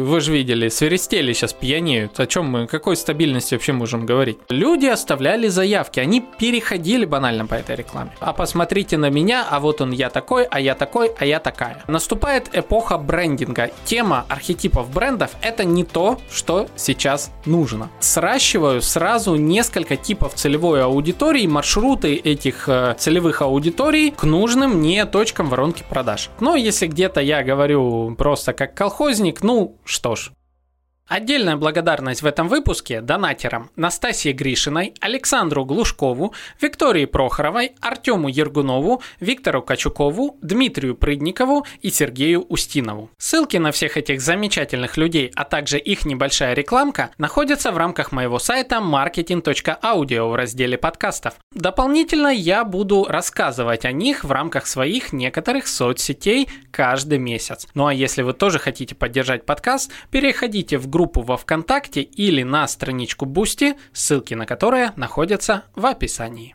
Вы же видели, свиристели сейчас пьянеют. О чем мы, какой стабильности вообще можем говорить? Люди оставляли заявки, они переходили банально по этой рекламе. А посмотрите на меня, а вот он я такой, а я такой, а я такая. Наступает эпоха брендинга. Тема архетипов брендов – это не то, что сейчас нужно. Сращиваю сразу несколько типов целевой аудитории, маршруты этих э, целевых аудиторий к нужным мне точкам воронки продаж. Но если где-то я говорю просто как колхозник, ну что ж, Отдельная благодарность в этом выпуске донатерам Настасье Гришиной, Александру Глушкову, Виктории Прохоровой, Артему Ергунову, Виктору Качукову, Дмитрию Прыдникову и Сергею Устинову. Ссылки на всех этих замечательных людей, а также их небольшая рекламка находятся в рамках моего сайта marketing.audio в разделе подкастов. Дополнительно я буду рассказывать о них в рамках своих некоторых соцсетей каждый месяц. Ну а если вы тоже хотите поддержать подкаст, переходите в группу во ВКонтакте или на страничку Бусти, ссылки на которые находятся в описании.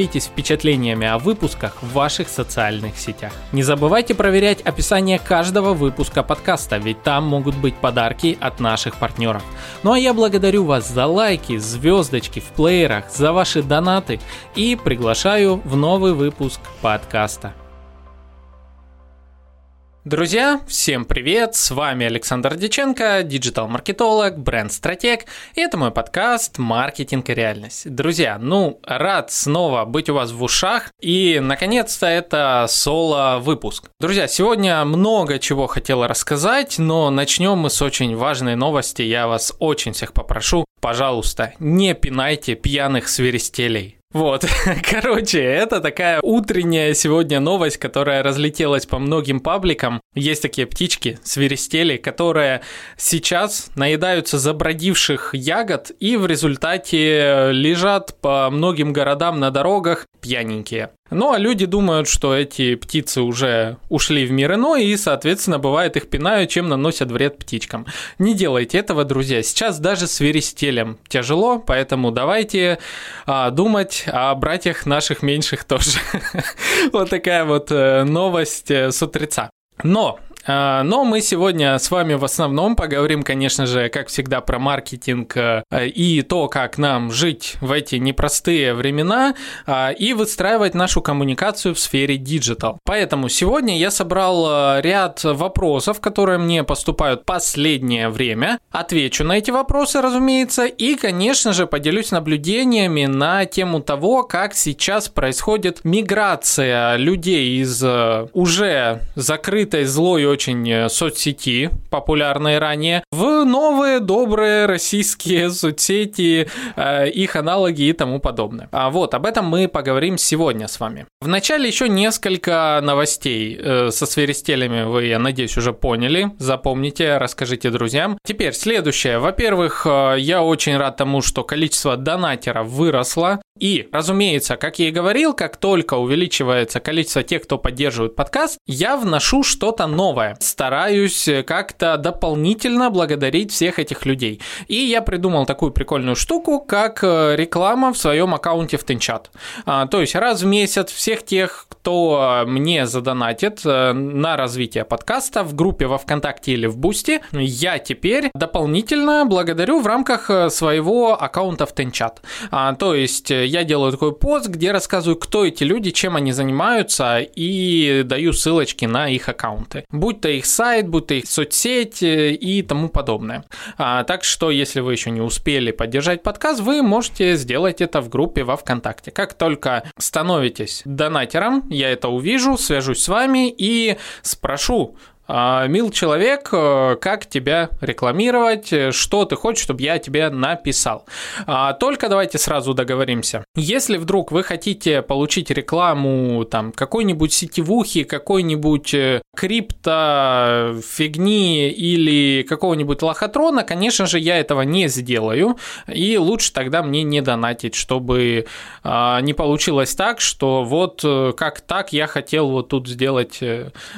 делитесь впечатлениями о выпусках в ваших социальных сетях. Не забывайте проверять описание каждого выпуска подкаста, ведь там могут быть подарки от наших партнеров. Ну а я благодарю вас за лайки, звездочки в плеерах, за ваши донаты и приглашаю в новый выпуск подкаста. Друзья, всем привет! С вами Александр Диченко, диджитал-маркетолог, бренд-стратег, и это мой подкаст «Маркетинг и реальность». Друзья, ну, рад снова быть у вас в ушах, и, наконец-то, это соло-выпуск. Друзья, сегодня много чего хотела рассказать, но начнем мы с очень важной новости. Я вас очень всех попрошу, пожалуйста, не пинайте пьяных свиристелей. Вот, короче, это такая утренняя сегодня новость, которая разлетелась по многим пабликам. Есть такие птички, свиристели, которые сейчас наедаются забродивших ягод и в результате лежат по многим городам на дорогах пьяненькие. Ну а люди думают, что эти птицы уже ушли в мир иной и, соответственно, бывает их пинают, чем наносят вред птичкам. Не делайте этого, друзья. Сейчас даже с верестелем тяжело, поэтому давайте а, думать о братьях наших меньших тоже. Вот такая вот э, новость э, с утреца. Но но мы сегодня с вами в основном поговорим, конечно же, как всегда, про маркетинг э, и то, как нам жить в эти непростые времена а, и выстраивать нашу коммуникацию в сфере диджитал. Поэтому сегодня я собрал э, ряд вопросов, которые мне поступают последнее время. Отвечу на эти вопросы, разумеется, и, конечно же, поделюсь наблюдениями на тему того, как сейчас происходит миграция людей из э, уже закрытой злой очень э, соцсети, популярные ранее, в новые добрые российские соцсети, э, их аналоги и тому подобное. А вот, об этом мы поговорим сегодня с вами. Вначале еще несколько новостей э, со свиристелями вы, я надеюсь, уже поняли. Запомните, расскажите друзьям. Теперь следующее. Во-первых, я очень рад тому, что количество донатеров выросло. И, разумеется, как я и говорил, как только увеличивается количество тех, кто поддерживает подкаст, я вношу что-то новое. Стараюсь как-то дополнительно благодарить всех этих людей. И я придумал такую прикольную штуку, как э, реклама в своем аккаунте в Тенчат. А, то есть раз в месяц всех тех, кто мне задонатит э, на развитие подкаста в группе во ВКонтакте или в Бусти, я теперь дополнительно благодарю в рамках э, своего аккаунта в Тенчат. А, то есть я делаю такой пост, где рассказываю, кто эти люди, чем они занимаются, и даю ссылочки на их аккаунты. То их сайт, будь то их соцсеть э, и тому подобное. А, так что, если вы еще не успели поддержать подкаст, вы можете сделать это в группе во ВКонтакте. Как только становитесь донатером, я это увижу, свяжусь с вами и спрошу, мил человек, э, как тебя рекламировать, э, что ты хочешь, чтобы я тебе написал. А, только давайте сразу договоримся. Если вдруг вы хотите получить рекламу там какой-нибудь сетевухи, какой-нибудь э, крипто фигни или какого-нибудь лохотрона, конечно же, я этого не сделаю, и лучше тогда мне не донатить, чтобы а, не получилось так, что вот как так я хотел вот тут сделать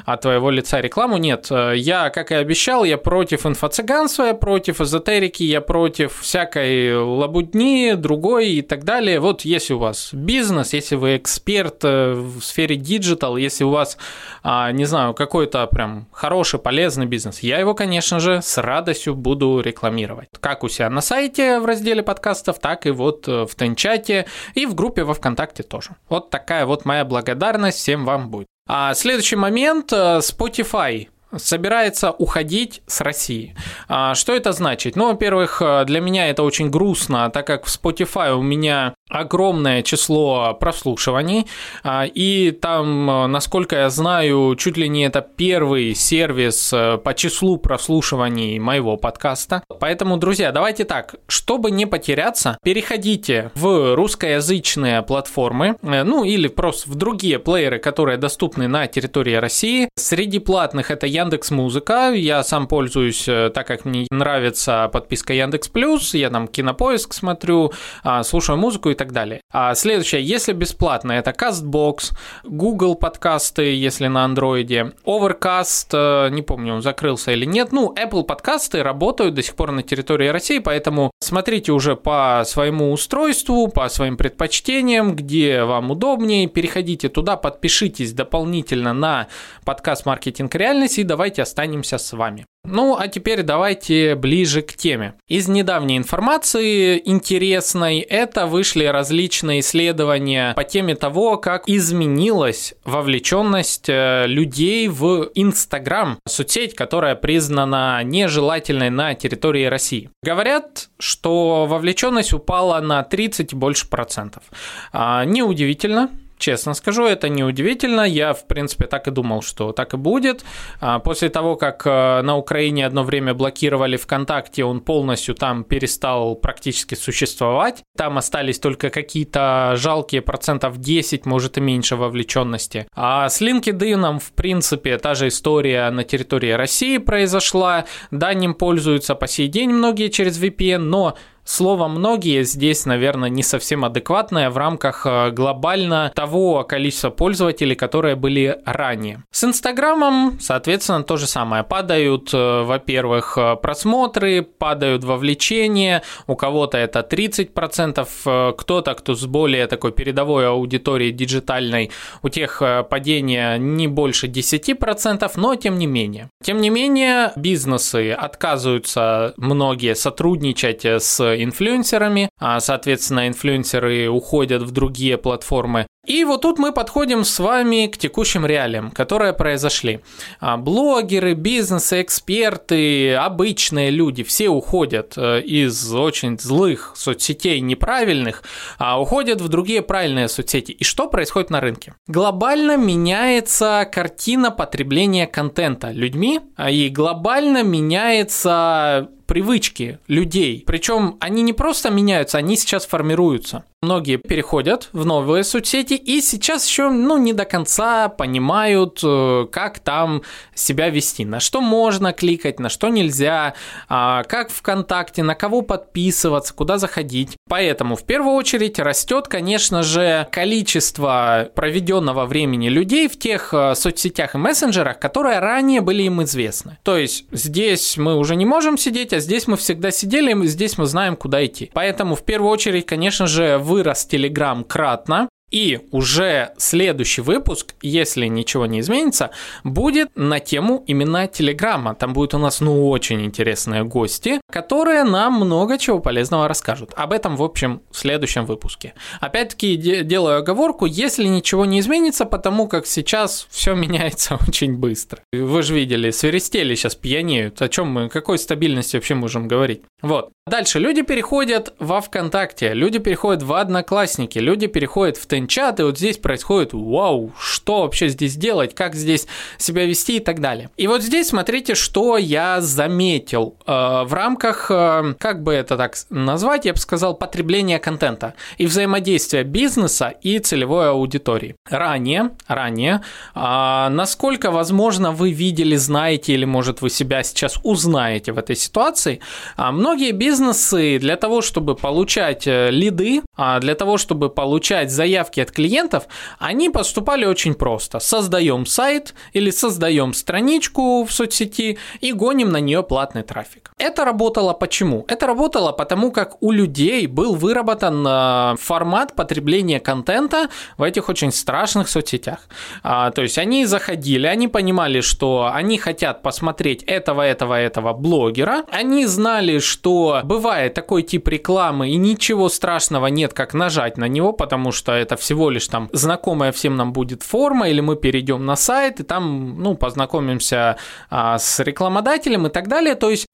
от твоего лица рекламу, нет. Э, я, как и обещал, я против инфо-цыганства, я против эзотерики, я против всякой лабудни, другой и так далее. Вот если у вас бизнес, если вы эксперт э, в сфере диджитал, если у вас, а, не знаю, какой-то прям хороший, полезный бизнес, я его, конечно же, с радостью буду рекламировать. Как у себя на сайте в разделе подкастов, так и вот э, в Тенчате и в группе во Вконтакте тоже. Вот такая вот моя благодарность всем вам будет. А следующий момент Spotify собирается уходить с России. А, что это значит? Ну, во-первых, для меня это очень грустно, так как в Spotify у меня огромное число прослушиваний, а, и там, насколько я знаю, чуть ли не это первый сервис э, по числу прослушиваний моего подкаста. Поэтому, друзья, давайте так, чтобы не потеряться, переходите в русскоязычные платформы, э, ну или просто в другие плееры, которые доступны на территории России. Среди платных это Яндекс Музыка, я сам пользуюсь, э, так как мне нравится подписка Яндекс Плюс, я там Кинопоиск смотрю, а, слушаю музыку и так далее. А следующее, если бесплатно, это CastBox, Google подкасты, если на андроиде, Overcast, э, не помню, он закрылся или нет, ну, Apple подкасты работают до сих пор на территории России, поэтому смотрите уже по своему устройству, по своим предпочтениям, где вам удобнее, переходите туда, подпишитесь дополнительно на подкаст «Маркетинг реальности» давайте останемся с вами. Ну, а теперь давайте ближе к теме. Из недавней информации интересной это вышли различные исследования по теме того, как изменилась вовлеченность э, людей в Инстаграм, соцсеть, которая признана нежелательной на территории России. Говорят, что вовлеченность упала на 30 больше процентов. А, неудивительно, Честно скажу, это неудивительно. Я, в принципе, так и думал, что так и будет. А, после того, как э, на Украине одно время блокировали ВКонтакте, он полностью там перестал практически существовать. Там остались только какие-то жалкие процентов 10, может и меньше вовлеченности. А с LinkedIn, в принципе, та же история на территории России произошла. Да, ним пользуются по сей день многие через VPN, но Слово «многие» здесь, наверное, не совсем адекватное в рамках э, глобально того количества пользователей, которые были ранее. С Инстаграмом, соответственно, то же самое. Падают, э, во-первых, э, просмотры, падают вовлечения, у кого-то это 30%, кто-то, кто с более такой передовой аудиторией диджитальной, у тех падение не больше 10%, но тем не менее. Тем не менее, бизнесы отказываются многие сотрудничать с инфлюенсерами, а, соответственно, инфлюенсеры уходят в другие платформы. И вот тут мы подходим с вами к текущим реалиям, которые произошли. А, блогеры, бизнесы, эксперты, обычные люди, все уходят э, из очень злых соцсетей неправильных, а уходят в другие правильные соцсети. И что происходит на рынке? Глобально меняется картина потребления контента людьми, а и глобально меняется привычки людей. Причем они не просто меняются, они сейчас формируются. Многие переходят в новые соцсети и сейчас еще ну, не до конца понимают, э, как там себя вести, на что можно кликать, на что нельзя, а, как ВКонтакте, на кого подписываться, куда заходить. Поэтому в первую очередь растет, конечно же, количество проведенного времени людей в тех э, соцсетях и мессенджерах, которые ранее были им известны. То есть здесь мы уже не можем сидеть, а здесь мы всегда сидели, и здесь мы знаем, куда идти. Поэтому в первую очередь, конечно же, вырос Telegram кратно, и уже следующий выпуск, если ничего не изменится, будет на тему именно Телеграма. Там будет у нас, ну, очень интересные гости, которые нам много чего полезного расскажут. Об этом, в общем, в следующем выпуске. Опять-таки, де- делаю оговорку, если ничего не изменится, потому как сейчас все меняется очень быстро. Вы же видели, свиристели сейчас пьянеют. О чем мы, какой стабильности вообще можем говорить? Вот. Дальше люди переходят во ВКонтакте, люди переходят в Одноклассники, люди переходят в Тенчат, и вот здесь происходит вау, что вообще здесь делать, как здесь себя вести и так далее. И вот здесь смотрите, что я заметил э, в рамках, э, как бы это так назвать, я бы сказал, потребления контента и взаимодействия бизнеса и целевой аудитории. Ранее, ранее, э, насколько возможно вы видели, знаете или может вы себя сейчас узнаете в этой ситуации, э, многие бизнесы для того, чтобы получать э, лиды, а для того, чтобы получать заявки от клиентов, они поступали очень просто. Создаем сайт или создаем страничку в соцсети и гоним на нее платный трафик. Это работало почему? Это работало потому, как у людей был выработан э, формат потребления контента в этих очень страшных соцсетях. А, то есть они заходили, они понимали, что они хотят посмотреть этого, этого, этого блогера, они знали, что бывает такой тип рекламы, и ничего страшного нет, как нажать на него, потому что это всего лишь там знакомая всем нам будет форма, или мы перейдем на сайт, и там, ну, познакомимся а, с рекламодателем и так далее. То есть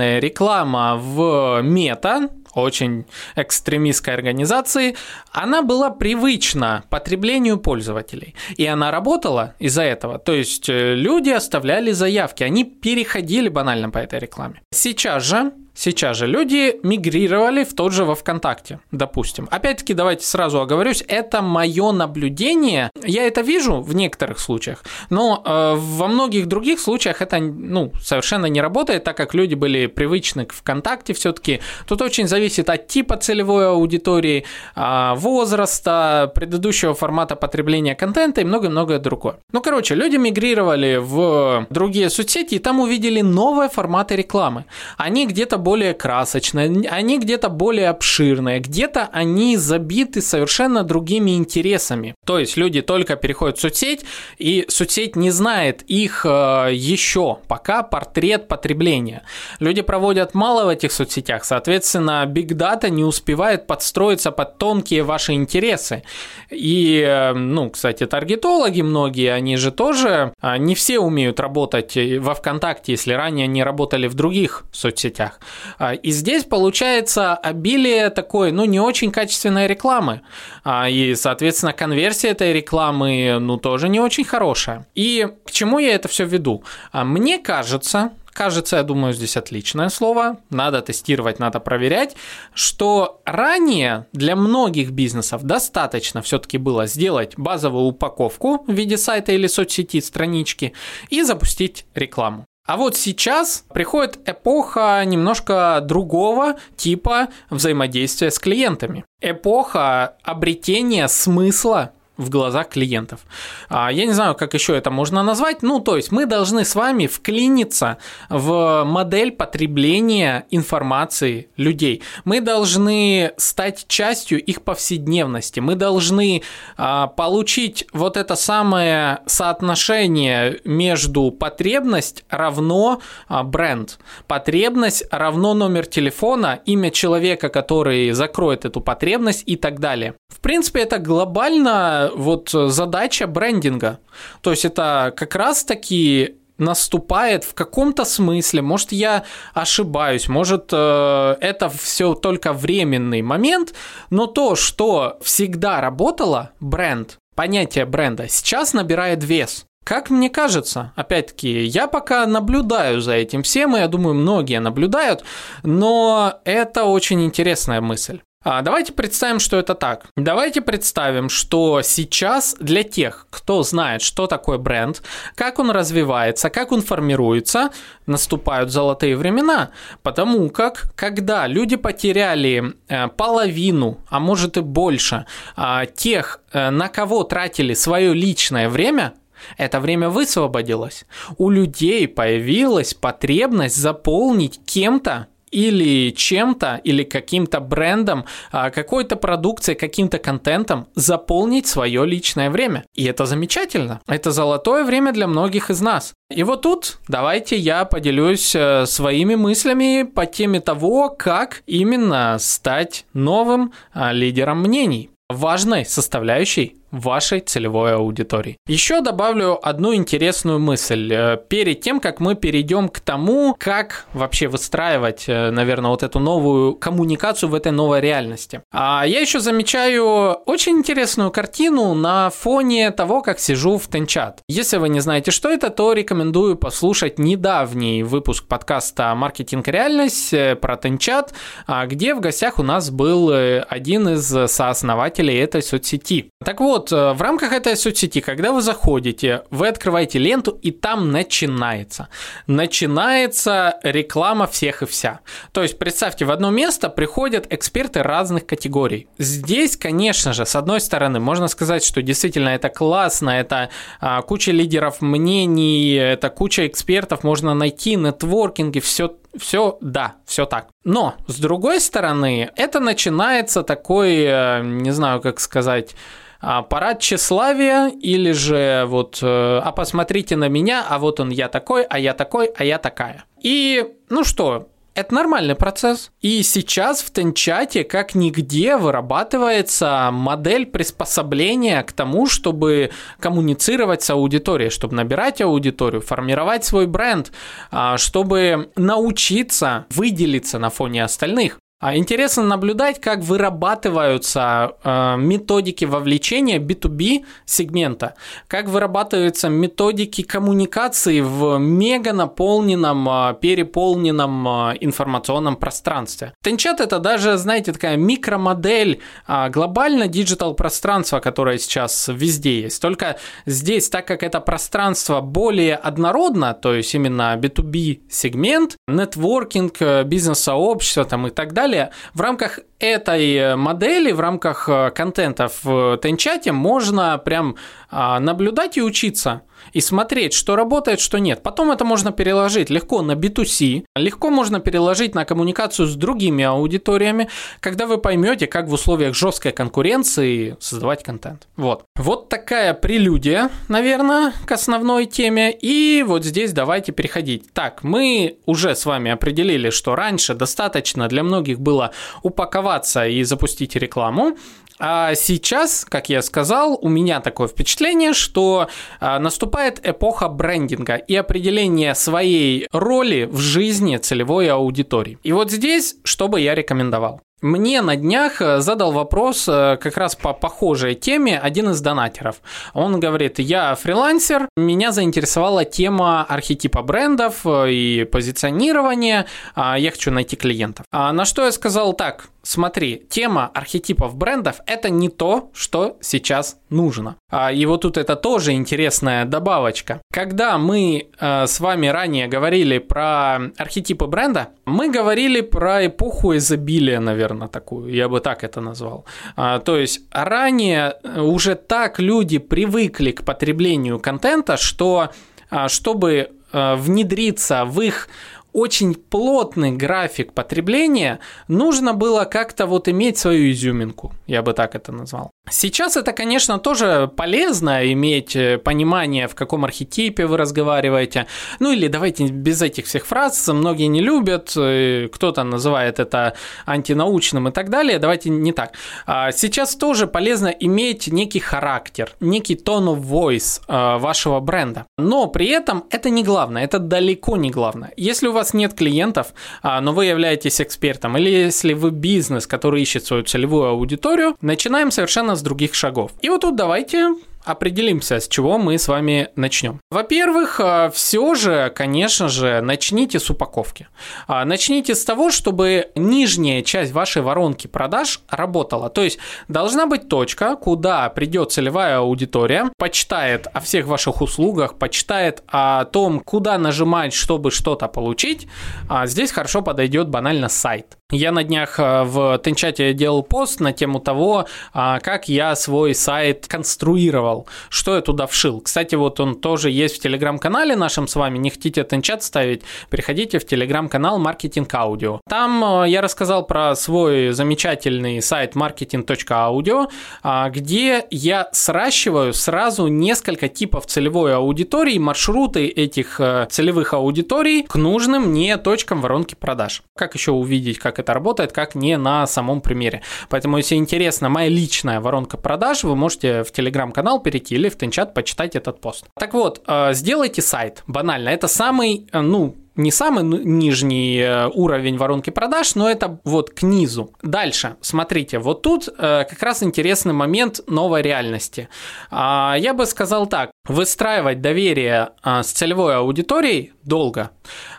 таргетированная реклама в мета, очень экстремистской организации, она была привычна потреблению пользователей. И она работала из-за этого. То есть э, люди оставляли заявки, они переходили банально по этой рекламе. Сейчас же Сейчас же люди мигрировали в тот же во ВКонтакте, допустим. Опять-таки, давайте сразу оговорюсь, это мое наблюдение. Я это вижу в некоторых случаях, но э, во многих других случаях это ну, совершенно не работает, так как люди были привычны к ВКонтакте все-таки. Тут очень зависит от типа целевой аудитории, э, возраста, предыдущего формата потребления контента и многое-многое другое. Ну, короче, люди мигрировали в другие соцсети и там увидели новые форматы рекламы. Они где-то более красочные, они где-то более обширные, где-то они забиты совершенно другими интересами. То есть люди только переходят в соцсеть, и соцсеть не знает их э, еще пока портрет потребления. Люди проводят мало в этих соцсетях, соответственно, Big Data не успевает подстроиться под тонкие ваши интересы. И, э, ну, кстати, таргетологи многие, они же тоже э, не все умеют работать во ВКонтакте, если ранее не работали в других соцсетях. А, и здесь получается обилие такой, ну, не очень качественной рекламы. А, и, соответственно, конверсия этой рекламы, ну, тоже не очень хорошая. И к чему я это все веду? А, мне кажется, кажется, я думаю, здесь отличное слово, надо тестировать, надо проверять, что ранее для многих бизнесов достаточно все-таки было сделать базовую упаковку в виде сайта или соцсети, странички и запустить рекламу. А вот сейчас приходит эпоха немножко другого типа взаимодействия с клиентами. Эпоха обретения смысла в глазах клиентов. А, я не знаю, как еще это можно назвать. Ну, то есть мы должны с вами вклиниться в модель потребления информации людей. Мы должны стать частью их повседневности. Мы должны а, получить вот это самое соотношение между потребность равно а, бренд. Потребность равно номер телефона, имя человека, который закроет эту потребность и так далее. В принципе, это глобально вот задача брендинга. То есть это как раз-таки наступает в каком-то смысле, может я ошибаюсь, может э, это все только временный момент, но то, что всегда работало, бренд, понятие бренда, сейчас набирает вес. Как мне кажется, опять-таки, я пока наблюдаю за этим всем, и я думаю, многие наблюдают, но это очень интересная мысль. А давайте представим, что это так. Давайте представим, что сейчас для тех, кто знает, что такое бренд, как он развивается, как он формируется, наступают золотые времена. Потому как, когда люди потеряли э, половину, а может и больше, а, тех, э, на кого тратили свое личное время, это время высвободилось. У людей появилась потребность заполнить кем-то или чем-то, или каким-то брендом, а, какой-то продукцией, каким-то контентом заполнить свое личное время. И это замечательно. Это золотое время для многих из нас. И вот тут давайте я поделюсь э, своими мыслями по теме того, как именно стать новым а, лидером мнений важной составляющей вашей целевой аудитории. Еще добавлю одну интересную мысль. Э, перед тем, как мы перейдем к тому, как вообще выстраивать, э, наверное, вот эту новую коммуникацию в этой новой реальности. А я еще замечаю очень интересную картину на фоне того, как сижу в Тенчат. Если вы не знаете, что это, то рекомендую послушать недавний выпуск подкаста «Маркетинг реальность» э, про Тенчат, а, где в гостях у нас был один из сооснователей этой соцсети. Так вот, вот, э, в рамках этой соцсети, когда вы заходите, вы открываете ленту, и там начинается. Начинается реклама всех и вся. То есть, представьте, в одно место приходят эксперты разных категорий. Здесь, конечно же, с одной стороны, можно сказать, что действительно это классно, это а, куча лидеров мнений, это куча экспертов, можно найти, нетворкинги, все все, да, все так. Но, с другой стороны, это начинается такой, э, не знаю, как сказать, парад тщеславия или же вот, э, а посмотрите на меня, а вот он я такой, а я такой, а я такая. И, ну что, это нормальный процесс. И сейчас в Тенчате как нигде вырабатывается модель приспособления к тому, чтобы коммуницировать с аудиторией, чтобы набирать аудиторию, формировать свой бренд, а, чтобы научиться выделиться на фоне остальных. А интересно наблюдать, как вырабатываются э, методики вовлечения B2B сегмента, как вырабатываются методики коммуникации в мега наполненном, э, переполненном э, информационном пространстве. Тенчат это даже, знаете, такая микромодель э, глобально диджитал пространства, которое сейчас везде есть. Только здесь, так как это пространство более однородно, то есть именно B2B сегмент, нетворкинг, бизнес-сообщество там и так далее, далее, в рамках этой модели, в рамках э, контента в Тенчате можно прям а, наблюдать и учиться и смотреть, что работает, что нет. Потом это можно переложить легко на B2C, легко можно переложить на коммуникацию с другими аудиториями, когда вы поймете, как в условиях жесткой конкуренции создавать контент. Вот. Вот такая прелюдия, наверное, к основной теме. И вот здесь давайте переходить. Так, мы уже с вами определили, что раньше достаточно для многих было упаковаться и запустить рекламу. А сейчас, как я сказал, у меня такое впечатление, что а, наступает эпоха брендинга и определения своей роли в жизни целевой аудитории. И вот здесь, что бы я рекомендовал? Мне на днях э, задал вопрос э, как раз по похожей теме один из донатеров. Он говорит, я фрилансер, меня заинтересовала тема архетипа брендов э, и позиционирования, а я хочу найти клиентов. А на что я сказал так, смотри, тема архетипов брендов – это не то, что сейчас нужно. А, и вот тут это тоже интересная добавочка. Когда мы с вами ранее говорили про архетипы бренда, мы говорили про эпоху изобилия, наверное, такую, я бы так это назвал. А, то есть ранее уже так люди привыкли к потреблению контента, что а, чтобы а, внедриться в их очень плотный график потребления, нужно было как-то вот иметь свою изюминку, я бы так это назвал. Сейчас это, конечно, тоже полезно иметь э, понимание, в каком архетипе вы разговариваете. Ну или давайте без этих всех фраз, многие не любят, э, кто-то называет это антинаучным и так далее. Давайте не так. А сейчас тоже полезно иметь некий характер, некий tone of voice э, вашего бренда. Но при этом это не главное, это далеко не главное. Если у вас нет клиентов, а, но вы являетесь экспертом, или если вы бизнес, который ищет свою целевую аудиторию, начинаем совершенно с других шагов. И вот тут давайте определимся, с чего мы с вами начнем. Во-первых, э, все же, конечно же, начните с упаковки. А, начните с того, чтобы нижняя часть вашей воронки продаж работала. То есть должна быть точка, куда придет целевая аудитория, почитает о всех ваших услугах, почитает о том, куда нажимать, чтобы что-то получить. А здесь хорошо подойдет банально сайт. Я на днях э, в Тенчате делал пост на тему того, а, как я свой сайт конструировал, что я туда вшил. Кстати, вот он тоже есть в телеграм-канале нашем с вами. Не хотите Тенчат ставить? Переходите в телеграм-канал Маркетинг Аудио. Там э, я рассказал про свой замечательный сайт marketing.audio, а, где я сращиваю сразу несколько типов целевой аудитории, маршруты этих э, целевых аудиторий к нужным мне точкам воронки продаж. Как еще увидеть, как это работает, как не на самом примере. Поэтому, если интересна моя личная воронка продаж, вы можете в телеграм-канал перейти или в Тенчат почитать этот пост. Так вот, э, сделайте сайт, банально. Это самый, э, ну, не самый нижний э, уровень воронки продаж, но это вот к низу. Дальше, смотрите, вот тут как раз интересный момент новой реальности. А, я бы сказал так, выстраивать доверие а, с целевой аудиторией долго.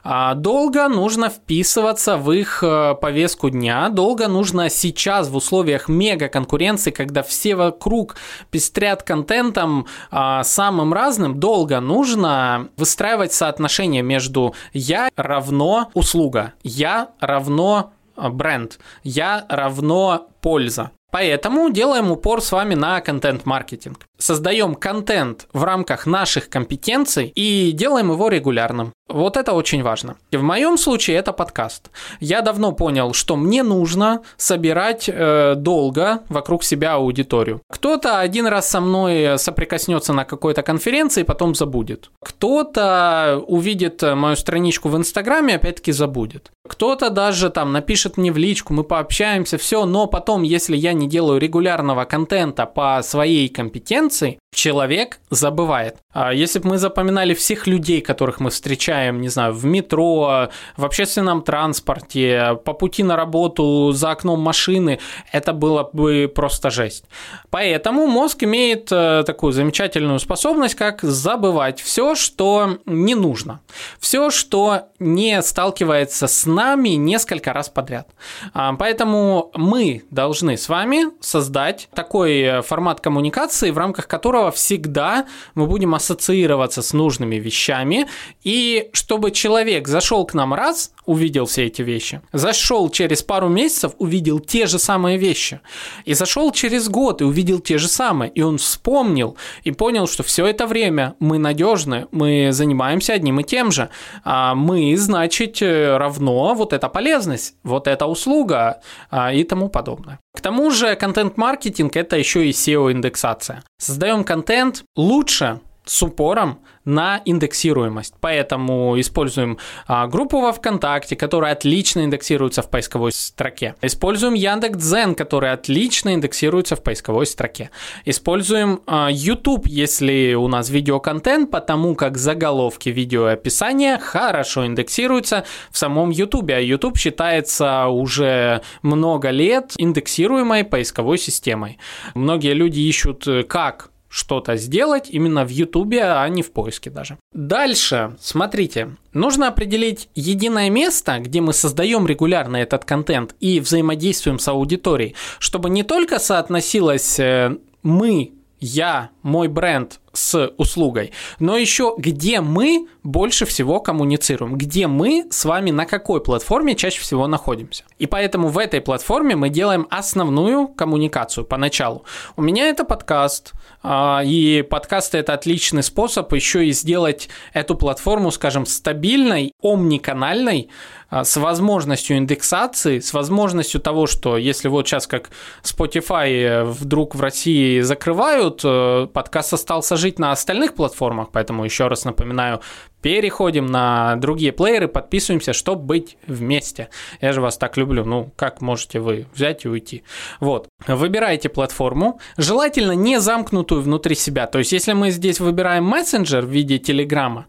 А, долго нужно вписываться в их э, повестку дня, долго нужно сейчас в условиях мега конкуренции, когда все вокруг пестрят контентом самым разным, долго нужно выстраивать соотношение между я равно услуга, я равно э, бренд, я равно польза. Поэтому делаем упор с вами на контент-маркетинг. Создаем контент в рамках наших компетенций и делаем его регулярным. Вот это очень важно. И в моем случае это подкаст. Я давно понял, что мне нужно собирать э, долго вокруг себя аудиторию. Кто-то один раз со мной соприкоснется на какой-то конференции, потом забудет. Кто-то увидит мою страничку в Инстаграме, опять-таки забудет. Кто-то даже там напишет мне в личку, мы пообщаемся, все, но потом, если я не делаю регулярного контента по своей компетенции, acontecem. Человек забывает. А если бы мы запоминали всех людей, которых мы встречаем, не знаю, в метро, в общественном транспорте, по пути на работу, за окном машины, это было бы просто жесть. Поэтому мозг имеет э, такую замечательную способность, как забывать все, что не нужно, все, что не сталкивается с нами несколько раз подряд. А, поэтому мы должны с вами создать такой формат коммуникации, в рамках которого всегда мы будем ассоциироваться с нужными вещами, и чтобы человек зашел к нам раз, увидел все эти вещи, зашел через пару месяцев, увидел те же самые вещи, и зашел через год и увидел те же самые, и он вспомнил и понял, что все это время мы надежны, мы занимаемся одним и тем же, а мы, значит, равно вот эта полезность, вот эта услуга а, и тому подобное. К тому же контент-маркетинг – это еще и SEO-индексация. Создаем контент лучше, с упором на индексируемость. Поэтому используем а, группу во ВКонтакте, которая отлично индексируется в поисковой строке. Используем Яндекс.Дзен, который отлично индексируется в поисковой строке. Используем а, YouTube, если у нас видеоконтент, потому как заголовки видео и описания хорошо индексируются в самом YouTube. А YouTube считается уже много лет индексируемой поисковой системой. Многие люди ищут, как что-то сделать именно в Ютубе, а не в поиске даже. Дальше, смотрите, нужно определить единое место, где мы создаем регулярно этот контент и взаимодействуем с аудиторией, чтобы не только соотносилось э, мы, я, мой бренд с услугой, но еще где мы больше всего коммуницируем, где мы с вами на какой платформе чаще всего находимся. И поэтому в этой платформе мы делаем основную коммуникацию поначалу. У меня это подкаст, а, и подкасты это отличный способ еще и сделать эту платформу, скажем, стабильной, омниканальной, а, с возможностью индексации, с возможностью того, что если вот сейчас как Spotify вдруг в России закрывают, э, подкаст остался жить на остальных платформах, поэтому еще раз напоминаю, переходим на другие плееры, подписываемся, чтобы быть вместе. Я же вас так люблю. Ну, как можете вы взять и уйти? Вот. Выбирайте платформу, желательно не замкнутую внутри себя. То есть, если мы здесь выбираем мессенджер в виде Телеграма,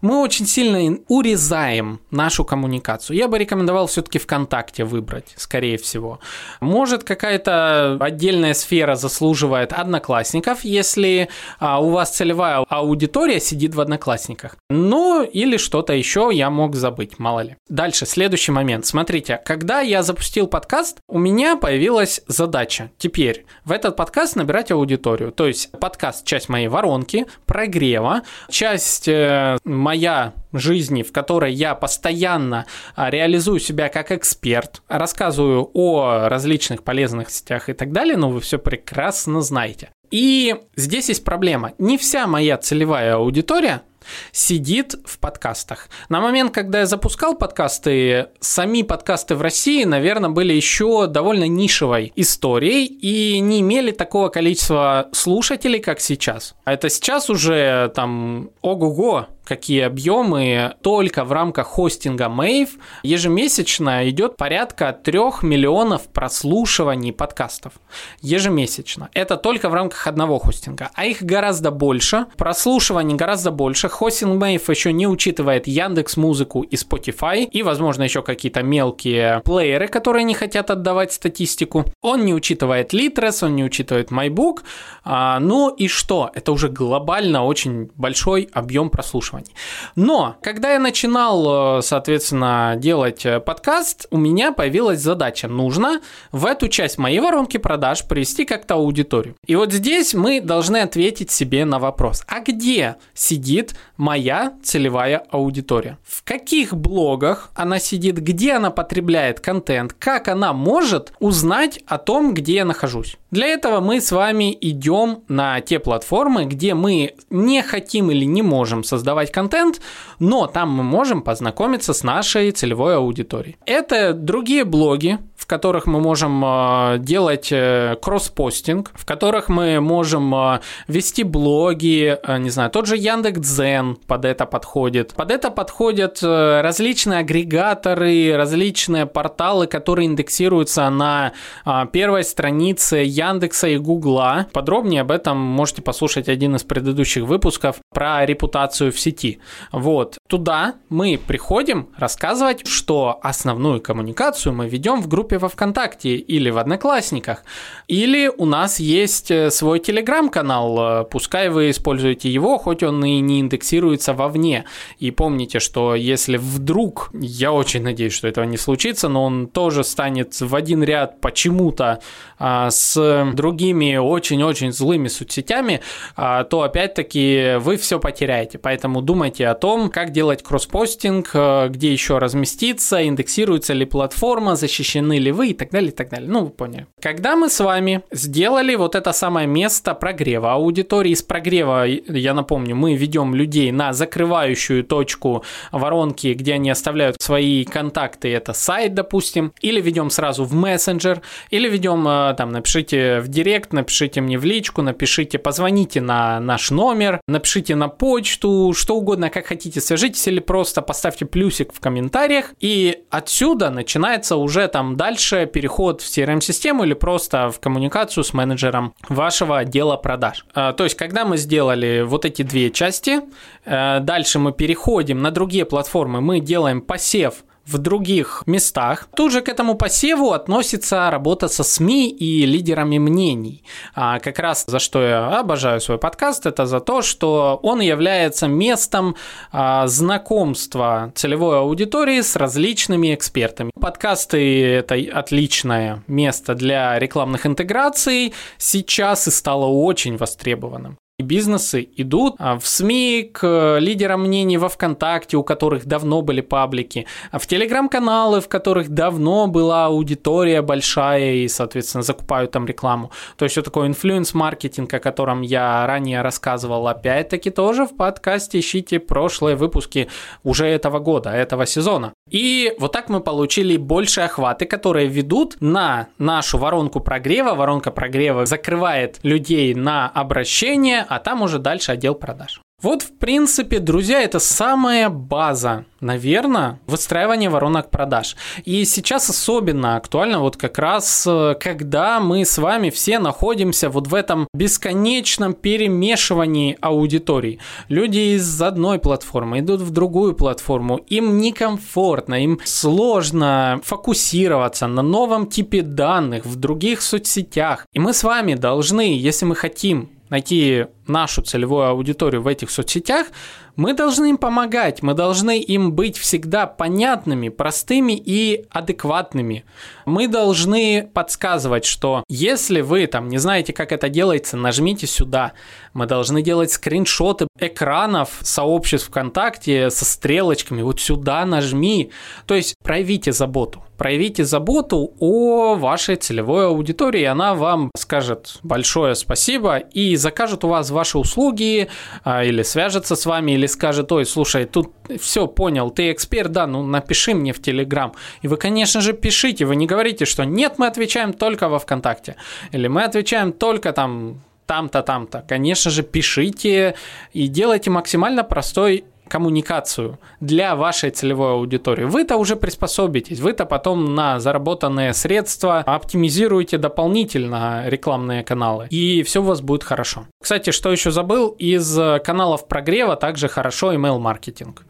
мы очень сильно урезаем нашу коммуникацию. Я бы рекомендовал все-таки ВКонтакте выбрать, скорее всего. Может, какая-то отдельная сфера заслуживает одноклассников, если а, у вас целевая аудитория сидит в одноклассниках. Ну, или что-то еще я мог забыть, мало ли. Дальше, следующий момент. Смотрите, когда я запустил подкаст, у меня появилась задача теперь в этот подкаст набирать аудиторию. То есть подкаст – часть моей воронки, прогрева, часть э, моя жизни, в которой я постоянно а, реализую себя как эксперт, рассказываю о различных полезных сетях и так далее, но вы все прекрасно знаете. И здесь есть проблема. Не вся моя целевая аудитория сидит в подкастах. На момент, когда я запускал подкасты, сами подкасты в России, наверное, были еще довольно нишевой историей и не имели такого количества слушателей, как сейчас. А это сейчас уже там ого-го, какие объемы. Только в рамках хостинга Mave ежемесячно идет порядка 3 миллионов прослушиваний подкастов. Ежемесячно. Это только в рамках одного хостинга. А их гораздо больше. Прослушиваний гораздо больше. Хостинг Mave еще не учитывает Яндекс Музыку и Spotify. И, возможно, еще какие-то мелкие плееры, которые не хотят отдавать статистику. Он не учитывает Litres, он не учитывает MyBook. А, ну и что? Это уже глобально очень большой объем прослушиваний. Но, когда я начинал, э, соответственно, делать э, подкаст, у меня появилась задача. Нужно в эту часть моей воронки продаж привести как-то аудиторию. И вот здесь мы должны ответить себе на вопрос. А где сидит моя целевая аудитория? В каких блогах она сидит? Где она потребляет контент? Как она может узнать о том, где я нахожусь? Для этого мы с вами идем на те платформы, где мы не хотим или не можем создавать контент, но там мы можем познакомиться с нашей целевой аудиторией. Это другие блоги, в которых мы можем э, делать э, кросс-постинг, в которых мы можем э, вести блоги, не знаю, тот же Яндекс.Дзен под это подходит. Под это подходят различные агрегаторы, различные порталы, которые индексируются на первой странице Яндекса и Гугла. Подробнее об этом можете послушать один из предыдущих выпусков про репутацию в сети. Вот. Туда мы приходим рассказывать, что основную коммуникацию мы ведем в группе во ВКонтакте или в Одноклассниках. Или у нас есть э, свой телеграм-канал, э, пускай вы используете его, хоть он и не индексируется вовне. И помните, что если вдруг, я очень надеюсь, что этого не случится, но он тоже станет в один ряд почему-то а, с другими очень-очень злыми соцсетями, а, то опять-таки вы все потеряете. Поэтому думайте о том, как делать кросспостинг, э, где еще разместиться, индексируется ли платформа, защищены вы и так далее, и так далее. Ну, вы поняли. Когда мы с вами сделали вот это самое место прогрева аудитории, из прогрева, я напомню, мы ведем людей на закрывающую точку воронки, где они оставляют свои контакты, это сайт, допустим, или ведем сразу в мессенджер, или ведем э, там, напишите в директ, напишите мне в личку, напишите, позвоните на наш номер, напишите на почту, что угодно, как хотите, свяжитесь или просто поставьте плюсик в комментариях, и отсюда начинается уже там дальше переход в CRM-систему или просто в коммуникацию с менеджером вашего отдела продаж. А, то есть, когда мы сделали вот эти две части, э, дальше мы переходим на другие платформы, мы делаем посев в других местах. Тут же к этому посеву относится работа со СМИ и лидерами мнений. А как раз за что я обожаю свой подкаст, это за то, что он является местом а, знакомства целевой аудитории с различными экспертами. Подкасты – это отличное место для рекламных интеграций, сейчас и стало очень востребованным бизнесы идут а, в СМИ к лидерам мнений во ВКонтакте, у которых давно были паблики, а в Телеграм-каналы, в которых давно была аудитория большая и, соответственно, закупают там рекламу. То есть, вот такой инфлюенс-маркетинг, о котором я ранее рассказывал, опять-таки тоже в подкасте ищите прошлые выпуски уже этого года, этого сезона. И вот так мы получили больше охваты, которые ведут на нашу воронку прогрева. Воронка прогрева закрывает людей на обращение, а там уже дальше отдел продаж. Вот, в принципе, друзья, это самая база, наверное, выстраивания воронок продаж. И сейчас особенно актуально вот как раз, э, когда мы с вами все находимся вот в этом бесконечном перемешивании аудиторий. Люди из одной платформы идут в другую платформу, им некомфортно, им сложно фокусироваться на новом типе данных в других соцсетях. И мы с вами должны, если мы хотим найти нашу целевую аудиторию в этих соцсетях, мы должны им помогать, мы должны им быть всегда понятными, простыми и адекватными. Мы должны подсказывать, что если вы там не знаете, как это делается, нажмите сюда. Мы должны делать скриншоты экранов сообществ ВКонтакте со стрелочками. Вот сюда нажми. То есть проявите заботу. Проявите заботу о вашей целевой аудитории, она вам скажет большое спасибо и закажет у вас ваши услуги а, или свяжется с вами, или скажет, ой, слушай, тут все понял, ты эксперт, да, ну напиши мне в Телеграм. И вы, конечно же, пишите, вы не говорите, что нет, мы отвечаем только во ВКонтакте, или мы отвечаем только там там-то, там-то. Конечно же, пишите и делайте максимально простой коммуникацию для вашей целевой аудитории, вы-то уже приспособитесь, вы-то потом на заработанные средства оптимизируете дополнительно рекламные каналы, и все у вас будет хорошо. Кстати, что еще забыл, из каналов прогрева также хорошо email-маркетинг.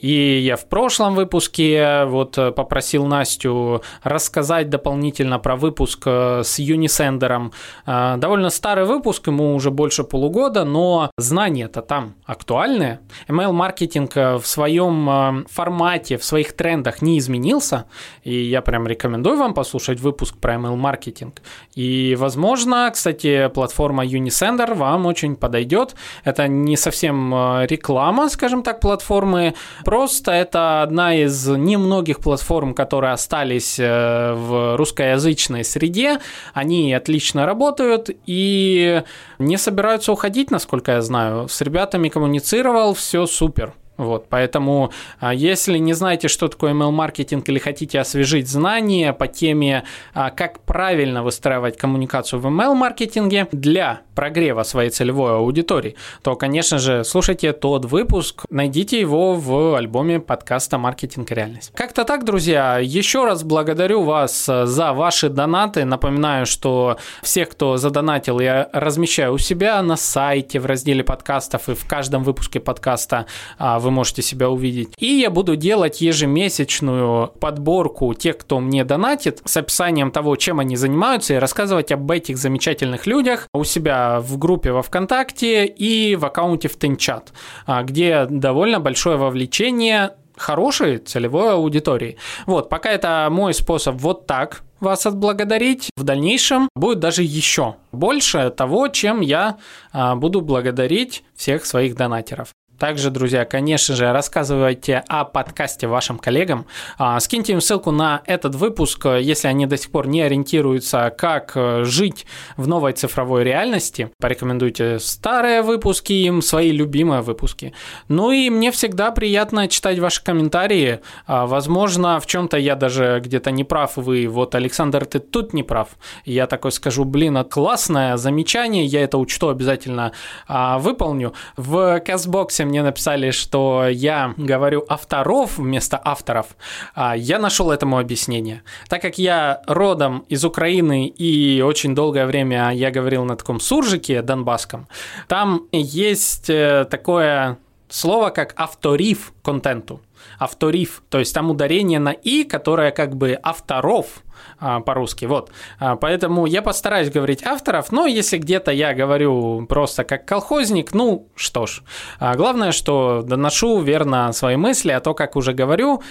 И я в прошлом выпуске вот попросил Настю рассказать дополнительно про выпуск с Unisender. Довольно старый выпуск, ему уже больше полугода, но знания-то там актуальные. Email-маркетинг в своем формате, в своих трендах не изменился, и я прям рекомендую вам послушать выпуск про email-маркетинг. И, возможно, кстати, платформа Unisender вам очень подойдет. Это не совсем э, реклама, скажем так, платформы, просто это одна из немногих платформ, которые остались э, в русскоязычной среде. Они отлично работают и не собираются уходить, насколько я знаю. С ребятами коммуницировал, все супер. Вот, поэтому, а, если не знаете, что такое email-маркетинг или хотите освежить знания по теме, а, как правильно выстраивать коммуникацию в email-маркетинге для прогрева своей целевой аудитории, то, конечно же, слушайте тот выпуск, найдите его в альбоме подкаста «Маркетинг реальность». Как-то так, друзья, еще раз благодарю вас а, за ваши донаты. Напоминаю, что всех, кто задонатил, я размещаю у себя на сайте в разделе подкастов и в каждом выпуске подкаста в вы можете себя увидеть. И я буду делать ежемесячную подборку тех, кто мне донатит, с описанием того, чем они занимаются, и рассказывать об этих замечательных людях у себя в группе во ВКонтакте и в аккаунте в Тенчат, а, где довольно большое вовлечение хорошей целевой аудитории. Вот, пока это мой способ вот так вас отблагодарить. В дальнейшем будет даже еще больше того, чем я а, буду благодарить всех своих донатеров. Также, друзья, конечно же, рассказывайте о подкасте вашим коллегам. А, скиньте им ссылку на этот выпуск, если они до сих пор не ориентируются, как э, жить в новой цифровой реальности. Порекомендуйте старые выпуски им, свои любимые выпуски. Ну и мне всегда приятно читать ваши комментарии. А, возможно, в чем-то я даже где-то не прав, вы вот, Александр, ты тут не прав. Я такой скажу, блин, классное замечание, я это учту обязательно а, выполню. В Казбоксе мне написали, что я говорю авторов вместо авторов, а я нашел этому объяснение. Так как я родом из Украины и очень долгое время я говорил на таком суржике донбасском, там есть э, такое слово, как авториф контенту. Авториф, то есть там ударение на «и», которое как бы авторов – а, по-русски. Вот. А, поэтому я постараюсь говорить авторов, но если где-то я говорю просто как колхозник, ну что ж. А, главное, что доношу верно свои мысли, а то, как уже говорю,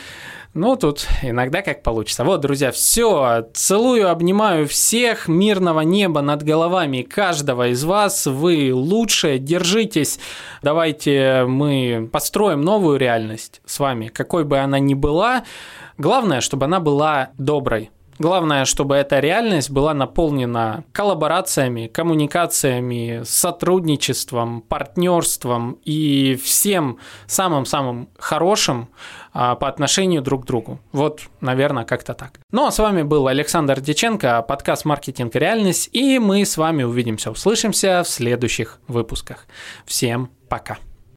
ну, тут иногда как получится. Вот, друзья, все. Целую, обнимаю всех. Мирного неба над головами каждого из вас. Вы лучшие. Держитесь. Давайте мы построим новую реальность с вами, какой бы она ни была. Главное, чтобы она была доброй. Главное, чтобы эта реальность была наполнена коллаборациями, коммуникациями, сотрудничеством, партнерством и всем самым-самым хорошим по отношению друг к другу. Вот, наверное, как-то так. Ну а с вами был Александр Деченко, подкаст «Маркетинг реальность», и мы с вами увидимся, услышимся в следующих выпусках. Всем пока!